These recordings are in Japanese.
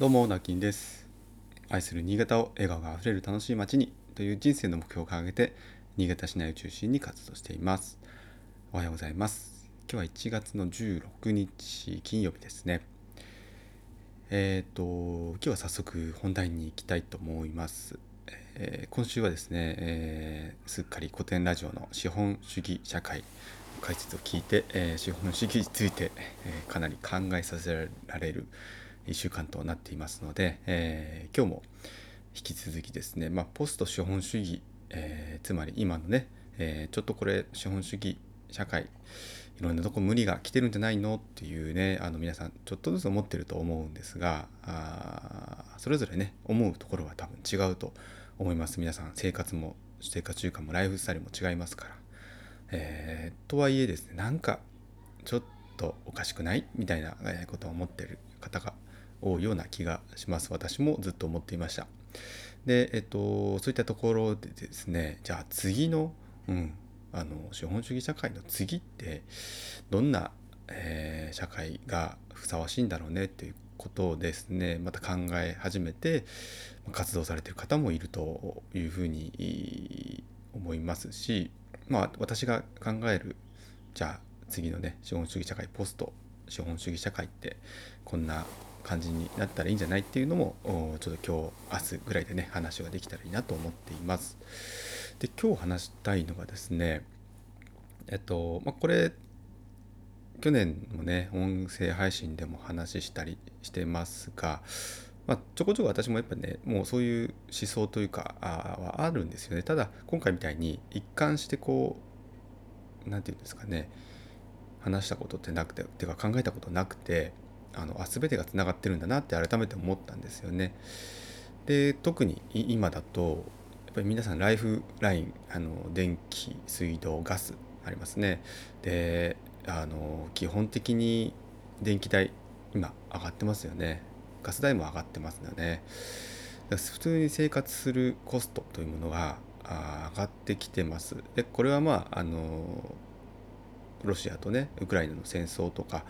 どうも、なきんです。愛する新潟を笑顔があふれる楽しい街にという人生の目標を掲げて、新潟市内を中心に活動しています。おはようございます。今日は1月の16日金曜日ですね。えっ、と、今日は早速本題に行きたいと思います。えー今週はですね、えーすっかり古典ラジオの資本主義社会解説を聞いて、えー資本主義について、えーかなり考えさせられる1週間となっていますので、えー今日も引き続きですね、まあ、ポスト資本主義、えーつまり今のね、えーちょっとこれ資本主義社会いろんなとこ無理が来てるんじゃないのっていうねあの皆さんちょっとずつ思ってると思うんですがあそれぞれね思うところは多分違うと思います。皆さん生活も生活習慣もライフスタイルも違いますから、えーとはいえですねなんかちょっとおかしくないみたいなことを思ってる方が多いような気がします。私もずっと思っていました。でえっとそういったところでですねじゃあ次のうんあの資本主義社会の次ってどんな、えー社会がふさわしいんだろうねっていうことをですねまた考え始めて活動されてる方もいるというふうに思いますしまあ私が考えるじゃあ次のね資本主義社会ポスト資本主義社会ってこんな感じになったらいいんじゃないっていうのもちょっと今日明日ぐらいでね話ができたらいいなと思っています。で今日話したいのがですねえっとまあこれ去年もね音声配信でも話したりしてますが、まあ、ちょこちょこ私もやっぱねもうそういう思想というかはあるんですよねただ今回みたいに一貫してこうなんていうんですかね話したことってなくててか考えたことなくてあのあ全てがつながってるんだなって改めて思ったんですよね。で特に今だとやっぱり皆さんライフラインあの電気水道ガスありますね。であの基本的に電気代今上がってますよね。ガス代も上がってますよね。普通に生活するコストというものが上がってきてます。でこれはまああのロシアとねウクライナの戦争とか、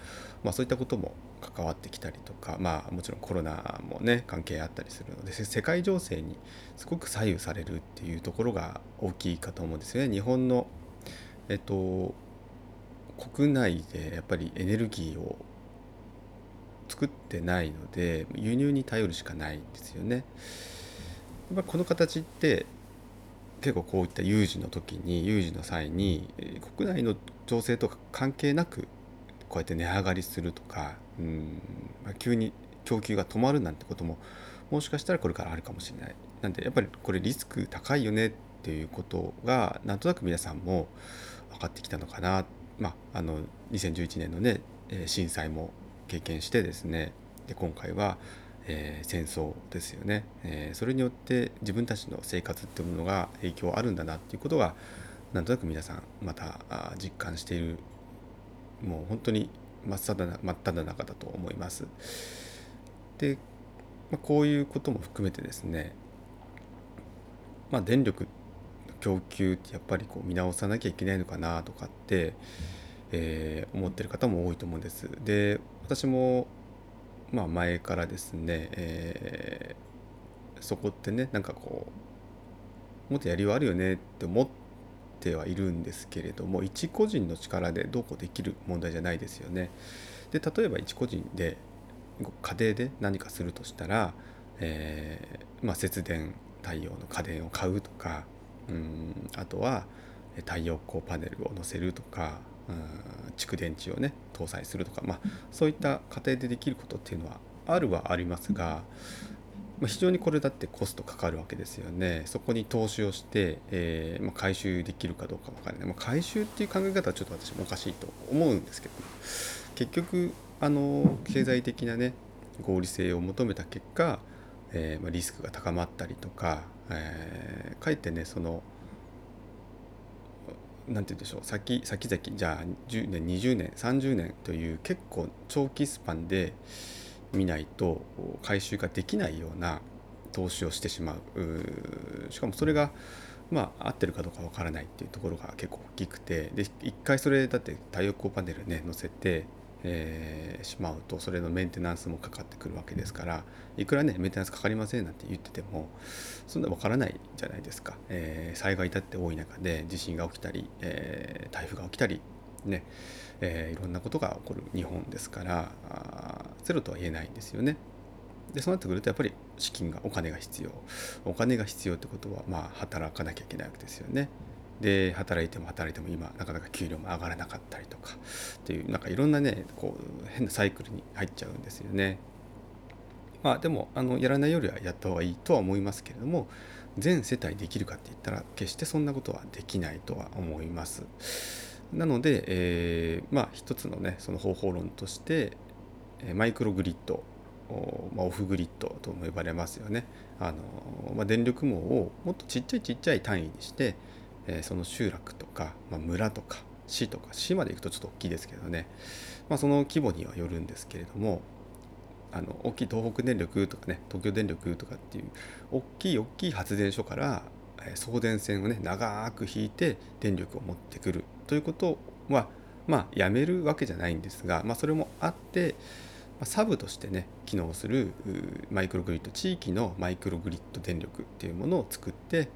まあ、そういったことも関わってきたりとかまあもちろんコロナもね関係あったりするので世界情勢にすごく左右されるっていうところが大きいかと思うんですよね。日本のえっと国内でやっぱりエネルギーを作ってないので輸入に頼るしかないんですよね。やっこの形って結構こういった有事の時に有事の際に国内の情勢とか関係なくこうやって値上がりするとかうん、急に供給が止まるなんてことももしかしたらこれからあるかもしれない。なんでやっぱりこれリスク高いよねっていうことがなんとなく皆さんも分かってきたのかな。まあ、あの2011年のね震災も経験してですねで今回はえー戦争ですよね、えーそれによって自分たちの生活っていうものが影響あるんだなっていうことがなんとなく皆さんまた実感しているもう本当に真っ只真っ只中だと思います。で、まあ、こういうことも含めてですね、まあ、電力供給ってやっぱりこう見直さなきゃいけないのかなとかって、えー思ってる方も多いと思うんです。で私もまあ前からですね、えーそこってねなんかこうもっとやりようあるよねって思っててはいるんですけれども一個人の力でどうこうできる問題じゃないですよね。で例えば一個人でご家庭で何かするとしたら、えーまあ、節電太陽の家電を買うとかうんあとはえ太陽光パネルを載せるとかうん蓄電池をね搭載するとか、まあ、そういった家庭でできることっていうのはあるはありますが、まあ、非常にこれだってコストかかるわけですよね。そこに投資をして、えーまあ、回収できるかどうかわからない、まあ、回収っていう考え方はちょっと私もおかしいと思うんですけど。結局あの経済的なね合理性を求めた結果、えーまあ、リスクが高まったりとか、えーかえってねそのなんて言うんでしょう。先先々じゃあ10年20年30年という結構長期スパンで見ないと回収ができないような投資をしてしまう。しかもそれがまあ合ってるかどうかわからないっていうところが結構大きくて。で一回それだって太陽光パネルね載せてえー、しまうとそれのメンテナンスもかかってくるわけですからいくらねメンテナンスかかりませんなんて言っててもそんなわからないじゃないですか、えー、災害だって多い中で地震が起きたり、えー、台風が起きたりね、えー、いろんなことが起こる日本ですからゼロとは言えないんですよね。でそうなってくるとやっぱり資金がお金が必要お金が必要ってことはまあ働かなきゃいけないわけですよね。で働いても働いても今なかなか給料も上がらなかったりとかっていうなんかいろんなねこう変なサイクルに入っちゃうんですよね。まあでもあのやらないよりはやった方がいいとは思いますけれども全世帯できるかって言ったら決してそんなことはできないとは思います。なので、えー、まあ一つのねその方法論としてマイクログリッドまあ、オフグリッドとも呼ばれますよね。あの、まあ、電力網をもっとちっちゃいちっちゃい単位にして、えー、その集落とか、まあ、村とか市とか市まで行くとちょっと大きいですけどね、まあ、その規模にはよるんですけれどもあの大きい東北電力とかね東京電力とかっていう大きい大きい発電所から送電線をね長く引いて電力を持ってくるということはまあやめるわけじゃないんですが、まあ、それもあってサブとしてね機能するマイクログリッド地域のマイクログリッド電力っていうものを作って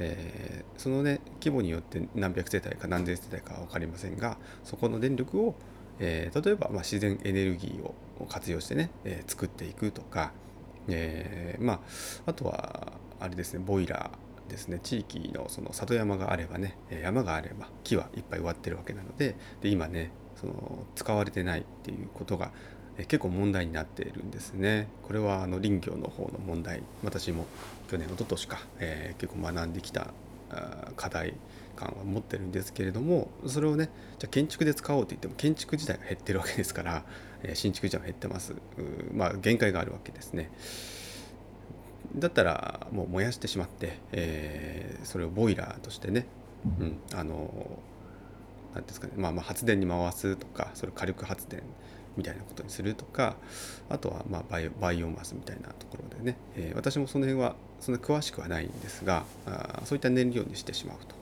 えー、そのね規模によって何百世帯か何千世帯かは分かりませんがそこの電力を、えー、例えば、まあ、自然エネルギーを活用してね、えー、作っていくとか、えー、まああとはあれですねボイラーですね地域のその里山があればね山があれば木はいっぱい植わってるわけなのでで今ねその使われてないっていうことが結構問題になっているんですね。これはあの林業の方の問題私も去年一昨年か、えー、結構学んできた課題感は持ってるんですけれどもそれをねじゃあ建築で使おうと言っても建築自体が減ってるわけですから、えー、新築自体は減ってますまあ限界があるわけですね。だったらもう燃やしてしまって、えー、それをボイラーとしてね、うん、あの何ですかね、まあ、まあ発電に回すとかそれ火力発電みたいなことにするとかあとはまあバイオバイオマスみたいなところでね、えー、私もその辺はそんな詳しくはないんですがあそういった燃料にしてしまうと。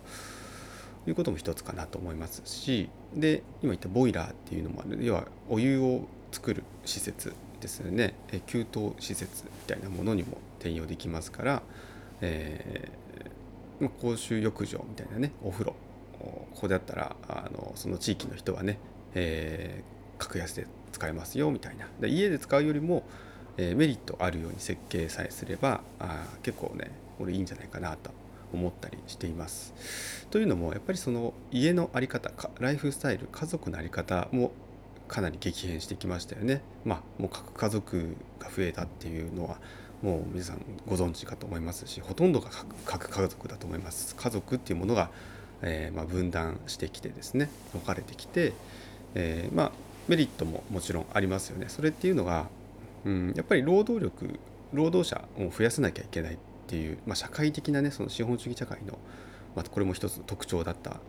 いうことも一つかなと思いますしで今言ったボイラーっていうのもある。要はお湯を作る施設ですね、給湯施設みたいなものにも転用できますから、えー、公衆浴場みたいなねお風呂ここであったらあのその地域の人はね、えー、格安で使えますよみたいなで家で使うよりも、えー、メリットあるように設計さえすればあ結構ねこれいいんじゃないかなと思ったりしています。というのもやっぱりその家の在り方ライフスタイル家族の在り方もかなり激変してきましたよね。まあもう核家族が増えたっていうのはもう皆さんご存知かと思いますしほとんどが核家族だと思います。家族っていうものが、えー、まあ、分断してきてですね分かれてきて、えー、まあメリットももちろんありますよね。それっていうのが、うん、やっぱり労働力労働者を増やさなきゃいけないっていう、まあ、社会的なねその資本主義社会の、まあ、これも一つの特徴だった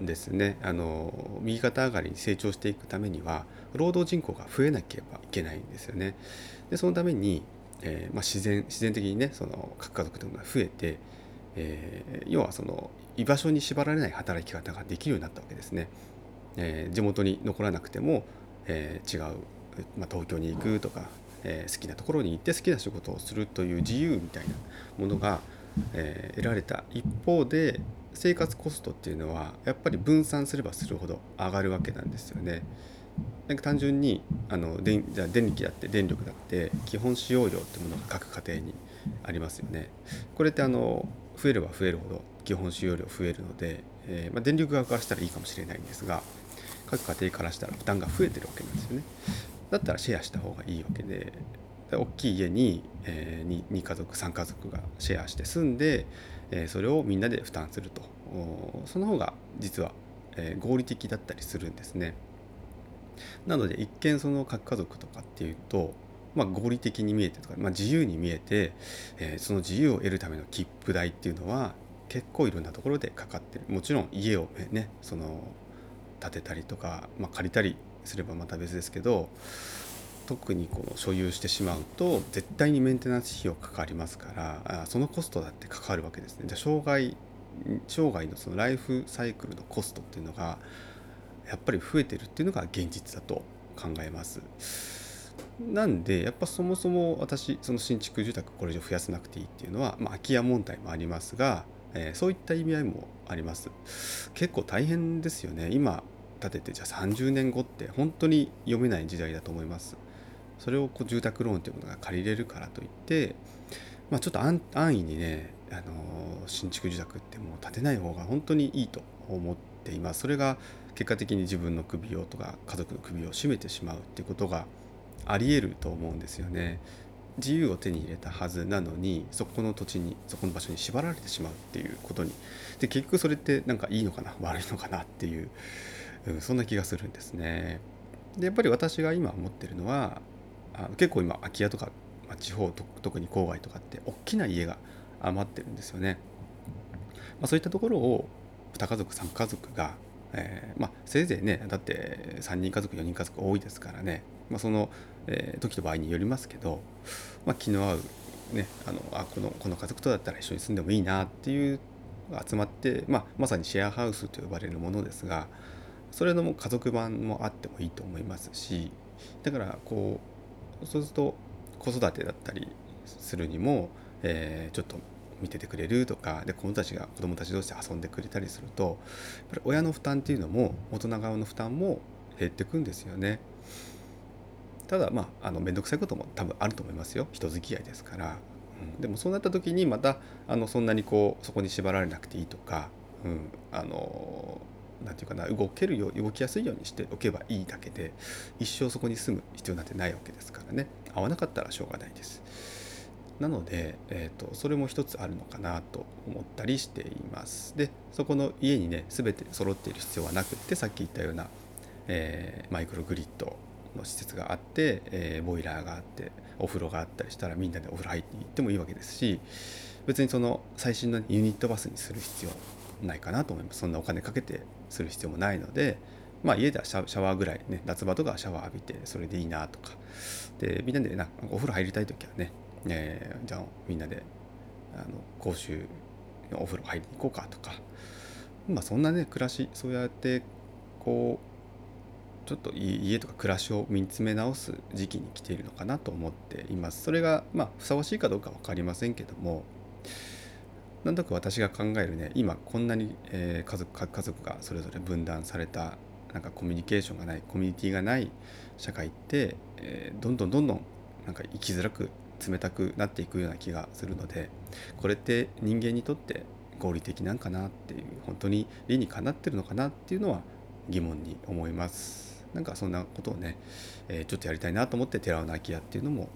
ですねあの右肩上がりに成長していくためには労働人口が増えなければいけないんですよね。でそのために、えー、まあ、自然自然的にねその核家族というのが増えて、えー、要はその居場所に縛られない働き方ができるようになったわけですね。えー、地元に残らなくてもえー、違う、まあ、東京に行くとか、えー、好きなところに行って好きな仕事をするという自由みたいなものが、えー、得られた一方で生活コストっていうのはやっぱり分散すればするほど上がるわけなんですよね。なんか単純にあの電じゃ電気だって電力だって基本使用量ってものが各家庭にありますよね。これってあの増えれば増えるほど基本使用量増えるので、えーまあ、電力側からしたらいいかもしれないんですが各家庭からしたら負担が増えてるわけなんですよね。だったらシェアした方がいいわけで大きい家に、えー、2, 2家族3家族がシェアして住んで、えー、それをみんなで負担するとその方が実は、えー、合理的だったりするんですね。なので一見その核家族とかっていうと、まあ、合理的に見えてとか、まあ、自由に見えて、えー、その自由を得るための切符代っていうのは結構いろんなところでかかってるもちろん家をねその建てたりとか、まあ、借りたりすればまた別ですけど特にこの所有してしまうと絶対にメンテナンス費用かかりますからそのコストだってかかるわけですね。じゃ生涯生涯のそのライフサイクルのコストっていうのがやっぱり増えてるっていうのが現実だと考えます。なんでやっぱそもそも私その新築住宅これ以上増やさなくていいっていうのは、まあ、空き家問題もありますが、えー、そういった意味合いもあります。結構大変ですよね。今建ててじゃあ30年後って本当に読めない時代だと思います。それをこう住宅ローンというものが借りれるからといって、まあ、ちょっと安易にね、あの、新築住宅ってもう建てない方が本当にいいと思っていますそれが結果的に自分の首をとか家族の首を絞めてしまうっていうことがありえると思うんですよね。自由を手に入れたはずなのにそこの土地にそこの場所に縛られてしまうっていうことにで結局それってなんかいいのかな？悪いのかなっていう、うん、そんな気がするんですね。でやっぱり私が今思ってるのはあ結構今空き家とか、まあ、地方特に郊外とかって大きな家が余ってるんですよね。まあ、そういったところを2家族3家族が、えー、まあ、せいぜいねだって3人家族4人家族多いですからねまあ、その、えー、時と場合によりますけど、まあ、気の合う、ね、あのあこのこの家族とだったら一緒に住んでもいいなっていう集まって、まあ、まさにシェアハウスと呼ばれるものですがそれのも家族版もあってもいいと思いますしだからこうそうすると子育てだったりするにも、えー、ちょっと見ててくれるとかで子供たちが子供たち同士で遊んでくれたりするとやっぱり親の負担っていうのも大人側の負担も減ってくんですよね。ただまああの面倒くさいことも多分あると思いますよ。人付き合いですから、うん、でもそうなった時にまたあのそんなにこうそこに縛られなくていいとか、うん、あのなんていうかな動けるよう動きやすいようにしておけばいいだけで一生そこに住む必要なんてないわけですからね合わなかったらしょうがないです。なので、えーと、それも一つあるのかなと思ったりしています。でそこの家にね全て揃っている必要はなくってさっき言ったような、えー、マイクログリッドの施設があって、えー、ボイラーがあってお風呂があったりしたらみんなでお風呂入っていってもいいわけですし別にその最新のユニットバスにする必要ないかなと思います。そんなお金かけてする必要もないのでまあ家ではシャワーぐらいね夏場とかはシャワー浴びてそれでいいなとか。でみんなでなお風呂入りたい時はね、えー、じゃあみんなであの公衆お風呂入りに行こうかとか。まあそんなね暮らしそうやってこうちょっと家とか暮らしを見つめ直す時期に来ているのかなと思っています。それがまあふさわしいかどうか分かりませんけどもなんとなく私が考えるね今こんなに、えー、家族家族がそれぞれ分断されたなんかコミュニケーションがないコミュニティがない社会って、えー、どんどんどんどんなんか生きづらく冷たくなっていくような気がするのでこれって人間にとって合理的なんかなっていう本当に理にかなってるのかなっていうのは疑問に思います。なんかそんなことをね、えー、ちょっとやりたいなと思って寺尾の空き家っていうのも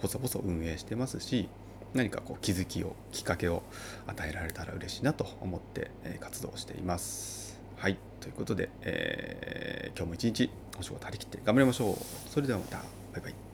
こそこそ運営してますし何かこう気づきをきっかけを与えられたら嬉しいなと思って、活動しています。はいということで、えー、今日も一日お仕事張り切って頑張りましょう。それではまたバイバイ。